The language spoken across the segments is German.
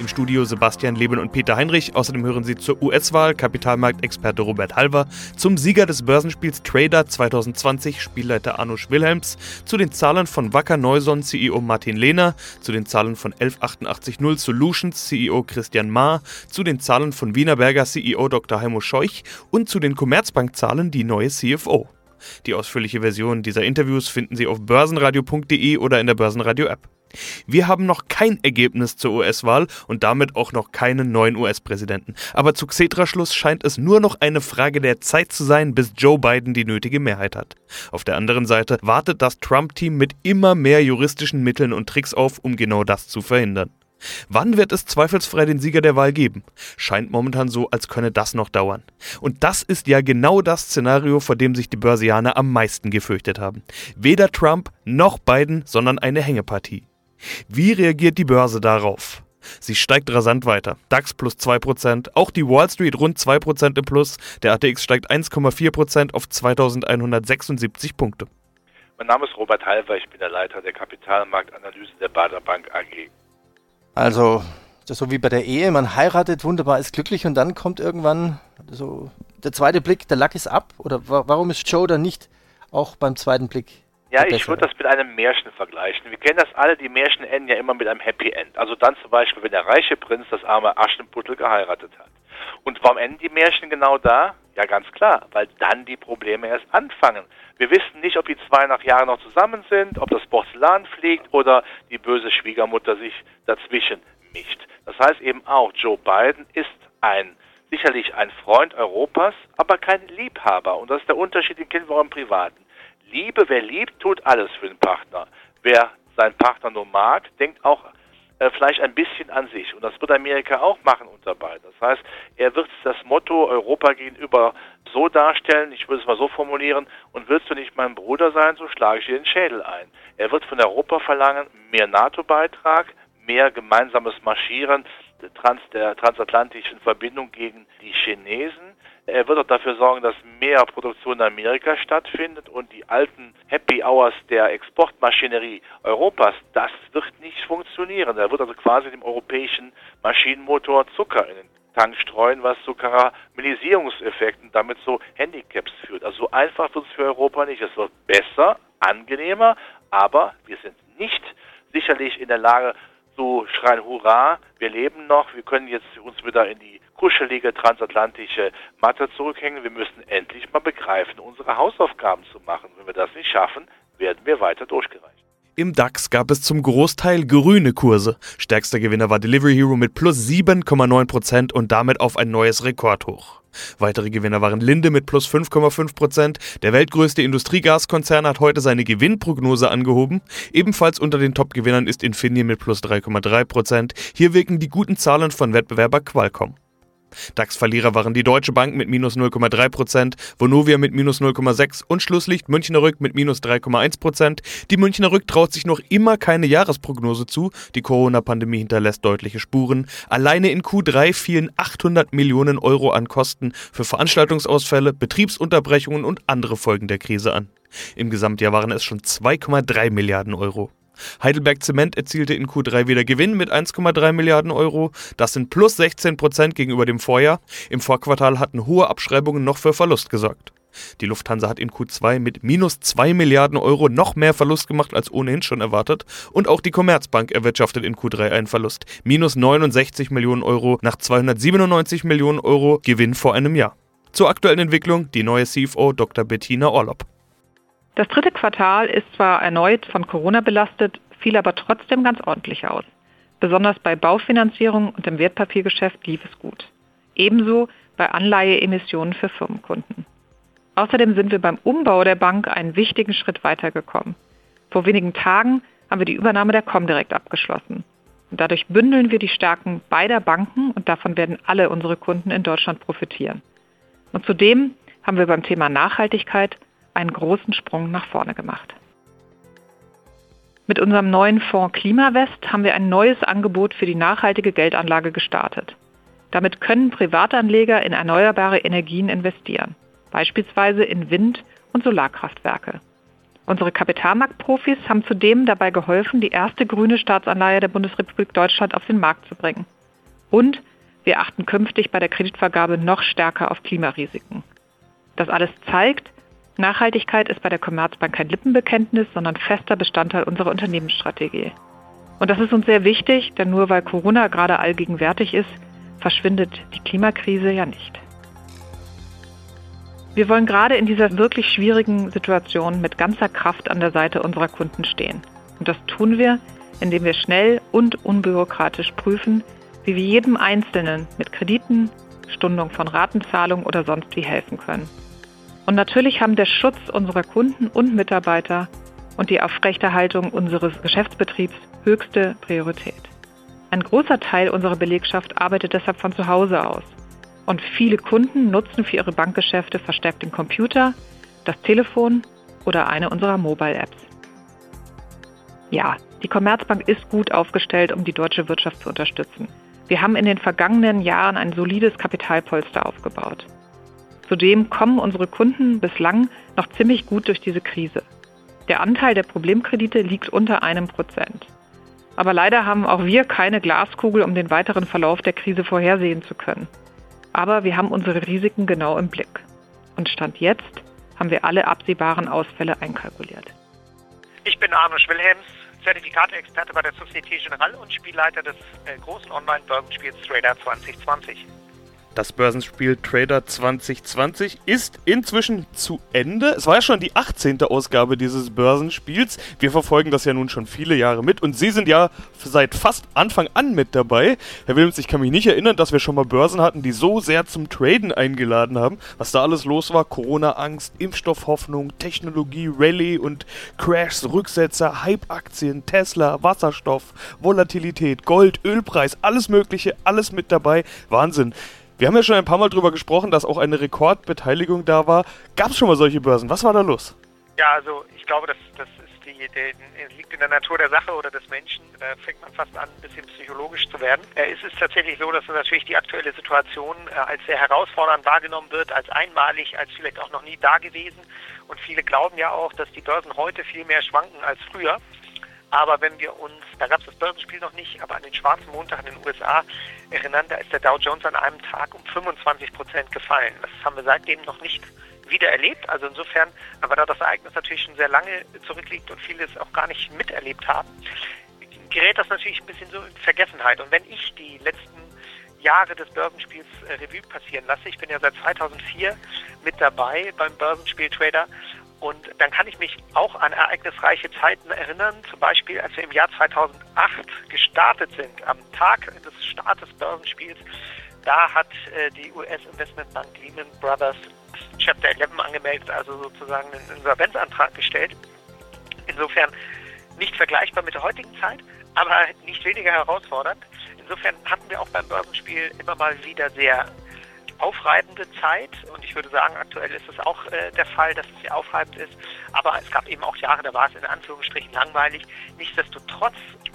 Im Studio Sebastian Leben und Peter Heinrich. Außerdem hören Sie zur US-Wahl Kapitalmarktexperte Robert Halver, zum Sieger des Börsenspiels Trader 2020 Spielleiter Anusch Wilhelms, zu den Zahlen von Wacker Neuson CEO Martin Lehner, zu den Zahlen von 11880 Solutions CEO Christian Maar, zu den Zahlen von Wienerberger CEO Dr. Heimo Scheuch und zu den Commerzbank-Zahlen die neue CFO. Die ausführliche Version dieser Interviews finden Sie auf börsenradio.de oder in der Börsenradio-App. Wir haben noch kein Ergebnis zur US-Wahl und damit auch noch keinen neuen US-Präsidenten. Aber zu Xetra-Schluss scheint es nur noch eine Frage der Zeit zu sein, bis Joe Biden die nötige Mehrheit hat. Auf der anderen Seite wartet das Trump-Team mit immer mehr juristischen Mitteln und Tricks auf, um genau das zu verhindern. Wann wird es zweifelsfrei den Sieger der Wahl geben? Scheint momentan so, als könne das noch dauern. Und das ist ja genau das Szenario, vor dem sich die Börsianer am meisten gefürchtet haben. Weder Trump noch Biden, sondern eine Hängepartie. Wie reagiert die Börse darauf? Sie steigt rasant weiter. DAX plus 2%, auch die Wall Street rund 2% im Plus. Der ATX steigt 1,4% auf 2176 Punkte. Mein Name ist Robert Halver, ich bin der Leiter der Kapitalmarktanalyse der Bader Bank AG. Also, das ist so wie bei der Ehe, man heiratet, wunderbar, ist glücklich und dann kommt irgendwann so der zweite Blick, der Lack ist ab? Oder warum ist Joe dann nicht auch beim zweiten Blick ja, ich würde das mit einem Märchen vergleichen. Wir kennen das alle, die Märchen enden ja immer mit einem Happy End. Also dann zum Beispiel, wenn der reiche Prinz das arme Aschenputtel geheiratet hat. Und warum enden die Märchen genau da? Ja, ganz klar, weil dann die Probleme erst anfangen. Wir wissen nicht, ob die zwei nach Jahren noch zusammen sind, ob das Porzellan fliegt oder die böse Schwiegermutter sich dazwischen mischt. Das heißt eben auch, Joe Biden ist ein sicherlich ein Freund Europas, aber kein Liebhaber. Und das ist der Unterschied, den kennen wir auch im Privaten. Liebe, wer liebt, tut alles für den Partner. Wer seinen Partner nur mag, denkt auch äh, vielleicht ein bisschen an sich. Und das wird Amerika auch machen unter beiden. Das heißt, er wird das Motto Europa gegenüber so darstellen, ich würde es mal so formulieren, und willst du nicht mein Bruder sein, so schlage ich dir den Schädel ein. Er wird von Europa verlangen, mehr NATO-Beitrag, mehr gemeinsames Marschieren der transatlantischen Verbindung gegen die Chinesen er wird auch dafür sorgen, dass mehr Produktion in Amerika stattfindet und die alten Happy Hours der Exportmaschinerie Europas, das wird nicht funktionieren. Er wird also quasi dem europäischen Maschinenmotor Zucker in den Tank streuen, was zu Karamellisierungseffekten, damit so Handicaps führt. Also so einfach wird es für Europa nicht. Es wird besser, angenehmer, aber wir sind nicht sicherlich in der Lage zu schreien, hurra, wir leben noch, wir können jetzt uns wieder in die kuschelige transatlantische Matte zurückhängen. Wir müssen endlich mal begreifen, unsere Hausaufgaben zu machen. Wenn wir das nicht schaffen, werden wir weiter durchgereicht. Im DAX gab es zum Großteil grüne Kurse. Stärkster Gewinner war Delivery Hero mit plus 7,9% und damit auf ein neues Rekordhoch. Weitere Gewinner waren Linde mit plus 5,5%. Der weltgrößte Industriegaskonzern hat heute seine Gewinnprognose angehoben. Ebenfalls unter den Top-Gewinnern ist Infineon mit plus 3,3%. Hier wirken die guten Zahlen von Wettbewerber Qualcomm. DAX-Verlierer waren die Deutsche Bank mit minus 0,3%, Vonovia mit minus 0,6% und Schlusslicht Münchner Rück mit minus 3,1%. Die Münchner Rück traut sich noch immer keine Jahresprognose zu. Die Corona-Pandemie hinterlässt deutliche Spuren. Alleine in Q3 fielen 800 Millionen Euro an Kosten für Veranstaltungsausfälle, Betriebsunterbrechungen und andere Folgen der Krise an. Im Gesamtjahr waren es schon 2,3 Milliarden Euro. Heidelberg Zement erzielte in Q3 wieder Gewinn mit 1,3 Milliarden Euro. Das sind plus 16 Prozent gegenüber dem Vorjahr. Im Vorquartal hatten hohe Abschreibungen noch für Verlust gesorgt. Die Lufthansa hat in Q2 mit minus 2 Milliarden Euro noch mehr Verlust gemacht als ohnehin schon erwartet. Und auch die Commerzbank erwirtschaftet in Q3 einen Verlust. Minus 69 Millionen Euro nach 297 Millionen Euro Gewinn vor einem Jahr. Zur aktuellen Entwicklung die neue CFO Dr. Bettina Orlopp. Das dritte Quartal ist zwar erneut von Corona belastet, fiel aber trotzdem ganz ordentlich aus. Besonders bei Baufinanzierung und im Wertpapiergeschäft lief es gut. Ebenso bei Anleiheemissionen für Firmenkunden. Außerdem sind wir beim Umbau der Bank einen wichtigen Schritt weitergekommen. Vor wenigen Tagen haben wir die Übernahme der Comdirect abgeschlossen. Und dadurch bündeln wir die Stärken beider Banken und davon werden alle unsere Kunden in Deutschland profitieren. Und zudem haben wir beim Thema Nachhaltigkeit einen großen Sprung nach vorne gemacht. Mit unserem neuen Fonds Klimawest haben wir ein neues Angebot für die nachhaltige Geldanlage gestartet. Damit können Privatanleger in erneuerbare Energien investieren, beispielsweise in Wind- und Solarkraftwerke. Unsere Kapitalmarktprofis haben zudem dabei geholfen, die erste grüne Staatsanleihe der Bundesrepublik Deutschland auf den Markt zu bringen. Und wir achten künftig bei der Kreditvergabe noch stärker auf Klimarisiken. Das alles zeigt, Nachhaltigkeit ist bei der Commerzbank kein Lippenbekenntnis, sondern fester Bestandteil unserer Unternehmensstrategie. Und das ist uns sehr wichtig, denn nur weil Corona gerade allgegenwärtig ist, verschwindet die Klimakrise ja nicht. Wir wollen gerade in dieser wirklich schwierigen Situation mit ganzer Kraft an der Seite unserer Kunden stehen. Und das tun wir, indem wir schnell und unbürokratisch prüfen, wie wir jedem Einzelnen mit Krediten, Stundung von Ratenzahlung oder sonst wie helfen können. Und natürlich haben der Schutz unserer Kunden und Mitarbeiter und die Aufrechterhaltung unseres Geschäftsbetriebs höchste Priorität. Ein großer Teil unserer Belegschaft arbeitet deshalb von zu Hause aus. Und viele Kunden nutzen für ihre Bankgeschäfte verstärkt den Computer, das Telefon oder eine unserer Mobile-Apps. Ja, die Commerzbank ist gut aufgestellt, um die deutsche Wirtschaft zu unterstützen. Wir haben in den vergangenen Jahren ein solides Kapitalpolster aufgebaut. Zudem kommen unsere Kunden bislang noch ziemlich gut durch diese Krise. Der Anteil der Problemkredite liegt unter einem Prozent. Aber leider haben auch wir keine Glaskugel, um den weiteren Verlauf der Krise vorhersehen zu können. Aber wir haben unsere Risiken genau im Blick. Und Stand jetzt haben wir alle absehbaren Ausfälle einkalkuliert. Ich bin Arno Wilhelms, Zertifikate-Experte bei der Societe Generale und Spielleiter des äh, großen Online-Börsenspiels Trader 2020. Das Börsenspiel Trader 2020 ist inzwischen zu Ende. Es war ja schon die 18. Ausgabe dieses Börsenspiels. Wir verfolgen das ja nun schon viele Jahre mit und Sie sind ja seit fast Anfang an mit dabei. Herr Wilms, ich kann mich nicht erinnern, dass wir schon mal Börsen hatten, die so sehr zum Traden eingeladen haben. Was da alles los war, Corona-Angst, Impfstoffhoffnung, Technologie, Rallye und Crashs, Rücksetzer, Hype-Aktien, Tesla, Wasserstoff, Volatilität, Gold, Ölpreis, alles mögliche, alles mit dabei. Wahnsinn. Wir haben ja schon ein paar Mal darüber gesprochen, dass auch eine Rekordbeteiligung da war. Gab es schon mal solche Börsen? Was war da los? Ja, also ich glaube, das, das ist die, die, liegt in der Natur der Sache oder des Menschen. Da fängt man fast an, ein bisschen psychologisch zu werden. Äh, es ist tatsächlich so, dass natürlich die aktuelle Situation äh, als sehr herausfordernd wahrgenommen wird, als einmalig, als vielleicht auch noch nie da gewesen. Und viele glauben ja auch, dass die Börsen heute viel mehr schwanken als früher. Aber wenn wir uns, da gab es das Börsenspiel noch nicht, aber an den schwarzen Montag in den USA erinnern, da ist der Dow Jones an einem Tag um 25 Prozent gefallen. Das haben wir seitdem noch nicht wieder erlebt. Also insofern, aber da das Ereignis natürlich schon sehr lange zurückliegt und viele es auch gar nicht miterlebt haben, gerät das natürlich ein bisschen so in Vergessenheit. Und wenn ich die letzten Jahre des Börsenspiels äh, Revue passieren lasse, ich bin ja seit 2004 mit dabei beim Börsenspiel Trader und dann kann ich mich auch an ereignisreiche Zeiten erinnern, zum Beispiel als wir im Jahr 2008 gestartet sind, am Tag des Startes Börsenspiels. Da hat äh, die US-Investmentbank Lehman Brothers Chapter 11 angemeldet, also sozusagen einen Insolvenzantrag gestellt. Insofern nicht vergleichbar mit der heutigen Zeit, aber nicht weniger herausfordernd. Insofern hatten wir auch beim Börsenspiel immer mal wieder sehr aufreibende Zeit und ich würde sagen, aktuell ist es auch äh, der Fall, dass es sehr aufreibend ist. Aber es gab eben auch Jahre, da war es in Anführungsstrichen langweilig. Nichtsdestotrotz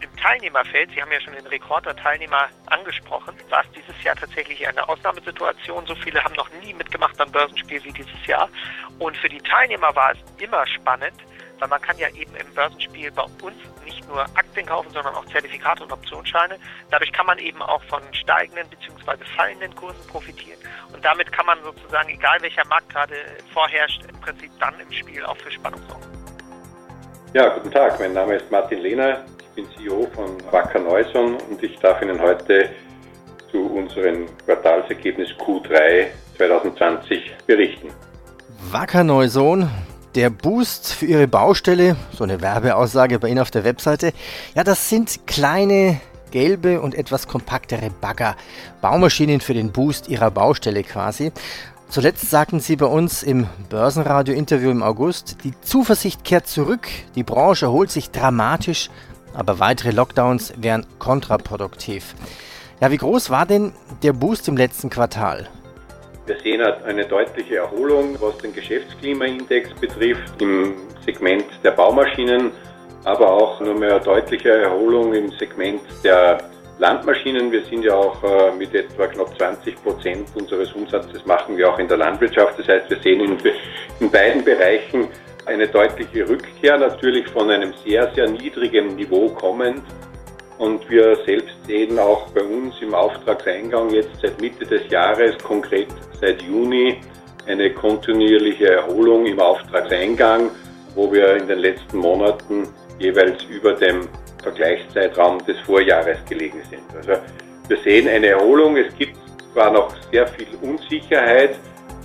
im Teilnehmerfeld, Sie haben ja schon den Rekord der Teilnehmer angesprochen, war es dieses Jahr tatsächlich eine Ausnahmesituation. So viele haben noch nie mitgemacht beim Börsenspiel wie dieses Jahr. Und für die Teilnehmer war es immer spannend, weil man kann ja eben im Börsenspiel bei uns nicht nur Aktien kaufen, sondern auch Zertifikate und Optionsscheine. Dadurch kann man eben auch von steigenden bzw. fallenden Kursen profitieren und damit kann man sozusagen, egal welcher Markt gerade vorherrscht, im Prinzip dann im Spiel auch für Spannung sorgen. Ja, guten Tag, mein Name ist Martin Lehner, ich bin CEO von Wacker Neuson und ich darf Ihnen heute zu unserem Quartalsergebnis Q3 2020 berichten. Wacker Neuson, der Boost für Ihre Baustelle, so eine Werbeaussage bei Ihnen auf der Webseite, ja, das sind kleine gelbe und etwas kompaktere Bagger, Baumaschinen für den Boost Ihrer Baustelle quasi. Zuletzt sagten Sie bei uns im Börsenradio-Interview im August, die Zuversicht kehrt zurück, die Branche erholt sich dramatisch, aber weitere Lockdowns wären kontraproduktiv. Ja, wie groß war denn der Boost im letzten Quartal? Wir sehen eine deutliche Erholung, was den Geschäftsklimaindex betrifft. Im Segment der Baumaschinen aber auch nur mehr deutliche Erholung im Segment der Landmaschinen. Wir sind ja auch äh, mit etwa knapp 20 Prozent unseres Umsatzes machen wir auch in der Landwirtschaft. Das heißt, wir sehen in, in beiden Bereichen eine deutliche Rückkehr, natürlich von einem sehr, sehr niedrigen Niveau kommend. Und wir selbst sehen auch bei uns im Auftragseingang jetzt seit Mitte des Jahres, konkret seit Juni, eine kontinuierliche Erholung im Auftragseingang, wo wir in den letzten Monaten jeweils über dem Vergleichszeitraum des Vorjahres gelegen sind. Also wir sehen eine Erholung. Es gibt zwar noch sehr viel Unsicherheit.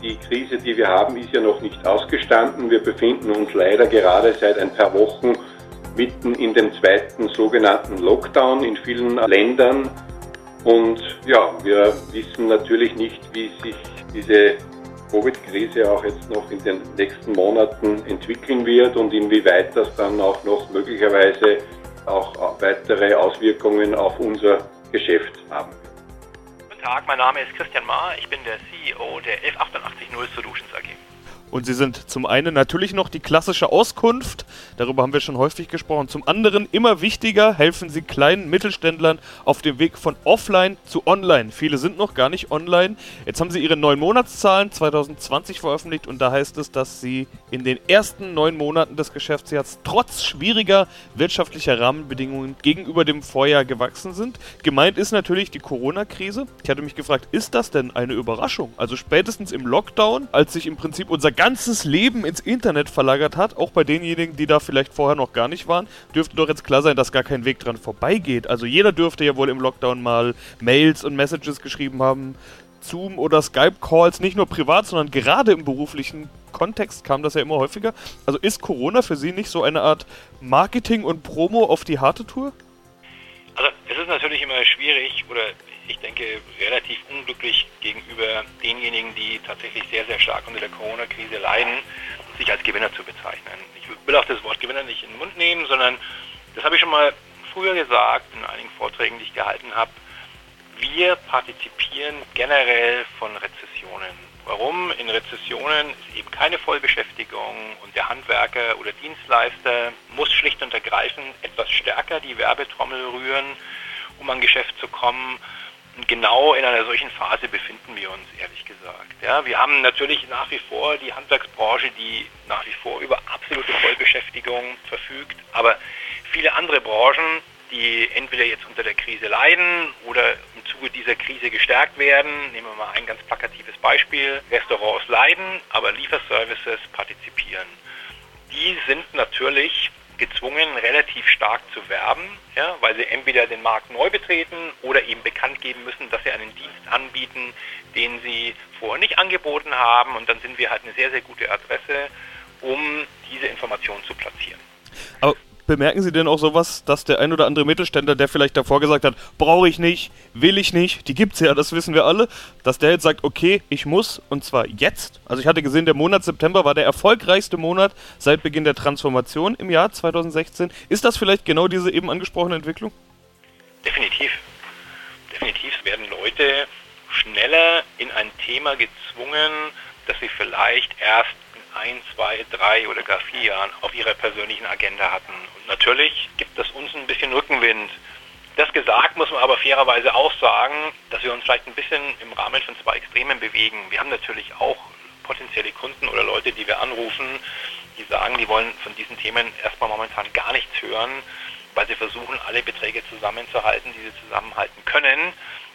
Die Krise, die wir haben, ist ja noch nicht ausgestanden. Wir befinden uns leider gerade seit ein paar Wochen mitten in dem zweiten sogenannten Lockdown in vielen Ländern. Und ja, wir wissen natürlich nicht, wie sich diese Covid-Krise auch jetzt noch in den nächsten Monaten entwickeln wird und inwieweit das dann auch noch möglicherweise auch weitere Auswirkungen auf unser Geschäft haben wird. Guten Tag, mein Name ist Christian Mahr, ich bin der CEO der 11880 Solutions AG. Und sie sind zum einen natürlich noch die klassische Auskunft, darüber haben wir schon häufig gesprochen. Zum anderen immer wichtiger, helfen sie kleinen Mittelständlern auf dem Weg von offline zu online. Viele sind noch gar nicht online. Jetzt haben sie ihre neun Monatszahlen 2020 veröffentlicht und da heißt es, dass sie in den ersten neun Monaten des Geschäftsjahres trotz schwieriger wirtschaftlicher Rahmenbedingungen gegenüber dem Vorjahr gewachsen sind. Gemeint ist natürlich die Corona-Krise. Ich hatte mich gefragt, ist das denn eine Überraschung? Also spätestens im Lockdown, als sich im Prinzip unser ganzes Leben ins Internet verlagert hat, auch bei denjenigen, die da vielleicht vorher noch gar nicht waren, dürfte doch jetzt klar sein, dass gar kein Weg dran vorbeigeht. Also jeder dürfte ja wohl im Lockdown mal Mails und Messages geschrieben haben, Zoom oder Skype-Calls, nicht nur privat, sondern gerade im beruflichen Kontext kam das ja immer häufiger. Also ist Corona für Sie nicht so eine Art Marketing und Promo auf die harte Tour? Also es ist natürlich immer schwierig oder ich denke, relativ unglücklich gegenüber denjenigen, die tatsächlich sehr, sehr stark unter der Corona-Krise leiden, sich als Gewinner zu bezeichnen. Ich will auch das Wort Gewinner nicht in den Mund nehmen, sondern das habe ich schon mal früher gesagt in einigen Vorträgen, die ich gehalten habe. Wir partizipieren generell von Rezessionen. Warum? In Rezessionen ist eben keine Vollbeschäftigung und der Handwerker oder Dienstleister muss schlicht und ergreifend etwas stärker die Werbetrommel rühren, um an Geschäft zu kommen genau in einer solchen Phase befinden wir uns, ehrlich gesagt. Ja, wir haben natürlich nach wie vor die Handwerksbranche, die nach wie vor über absolute Vollbeschäftigung verfügt, aber viele andere Branchen, die entweder jetzt unter der Krise leiden oder im Zuge dieser Krise gestärkt werden. Nehmen wir mal ein ganz plakatives Beispiel. Restaurants leiden, aber Lieferservices partizipieren. Die sind natürlich gezwungen, relativ stark zu werben, ja, weil sie entweder den Markt neu betreten oder eben bekannt geben müssen, dass sie einen Dienst anbieten, den sie vorher nicht angeboten haben. Und dann sind wir halt eine sehr, sehr gute Adresse, um diese Information zu platzieren. Aber bemerken Sie denn auch sowas, dass der ein oder andere Mittelständler, der vielleicht davor gesagt hat, brauche ich nicht, will ich nicht, die gibt's ja, das wissen wir alle, dass der jetzt sagt, okay, ich muss und zwar jetzt. Also ich hatte gesehen, der Monat September war der erfolgreichste Monat seit Beginn der Transformation im Jahr 2016. Ist das vielleicht genau diese eben angesprochene Entwicklung? Definitiv. Definitiv werden Leute schneller in ein Thema gezwungen, das sie vielleicht erst ein, zwei, drei oder gar vier Jahren auf ihrer persönlichen Agenda hatten. Und natürlich gibt es uns ein bisschen Rückenwind. Das gesagt muss man aber fairerweise auch sagen, dass wir uns vielleicht ein bisschen im Rahmen von zwei Extremen bewegen. Wir haben natürlich auch potenzielle Kunden oder Leute, die wir anrufen, die sagen, die wollen von diesen Themen erstmal momentan gar nichts hören, weil sie versuchen, alle Beträge zusammenzuhalten, die sie zusammenhalten können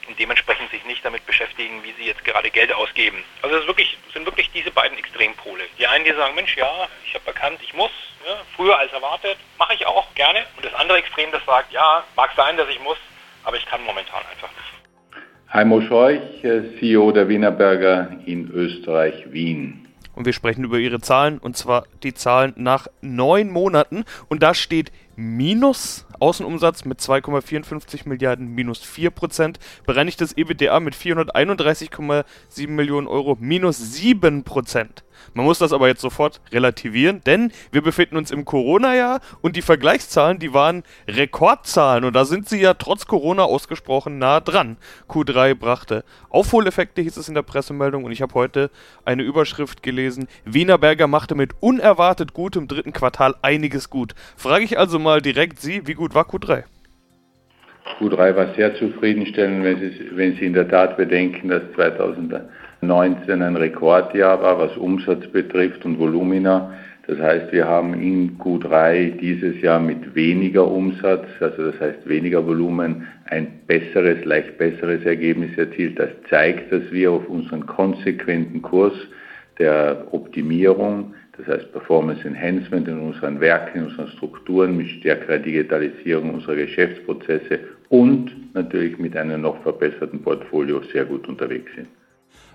und dementsprechend sich nicht damit beschäftigen, wie sie jetzt gerade Geld ausgeben. Also es wirklich, sind wirklich diese beiden Extrempole. Die einen, die sagen, Mensch, ja, ich habe erkannt, ich muss, ja, früher als erwartet, mache ich auch gerne. Und das andere Extrem, das sagt, ja, mag sein, dass ich muss, aber ich kann momentan einfach nicht. Heimo Scheuch, äh, CEO der Wienerberger in Österreich, Wien. Und wir sprechen über ihre Zahlen, und zwar die Zahlen nach neun Monaten. Und da steht Minus Außenumsatz mit 2,54 Milliarden, minus 4 Prozent. Bereinigtes EBITDA mit 431,7 Millionen Euro, minus 7 Prozent. Man muss das aber jetzt sofort relativieren, denn wir befinden uns im Corona-Jahr und die Vergleichszahlen, die waren Rekordzahlen und da sind sie ja trotz Corona ausgesprochen nah dran. Q3 brachte Aufholeffekte, hieß es in der Pressemeldung und ich habe heute eine Überschrift gelesen, Wienerberger machte mit unerwartet gutem dritten Quartal einiges gut. Frage ich also mal direkt Sie, wie gut war Q3? Q3 war sehr zufriedenstellend, wenn Sie, wenn Sie in der Tat bedenken, dass 2019 ein Rekordjahr war, was Umsatz betrifft und Volumina. Das heißt, wir haben in Q3 dieses Jahr mit weniger Umsatz, also das heißt weniger Volumen, ein besseres, leicht besseres Ergebnis erzielt. Das zeigt, dass wir auf unseren konsequenten Kurs der Optimierung das heißt Performance Enhancement in unseren Werken, in unseren Strukturen, mit stärkerer Digitalisierung unserer Geschäftsprozesse und natürlich mit einem noch verbesserten Portfolio sehr gut unterwegs sind.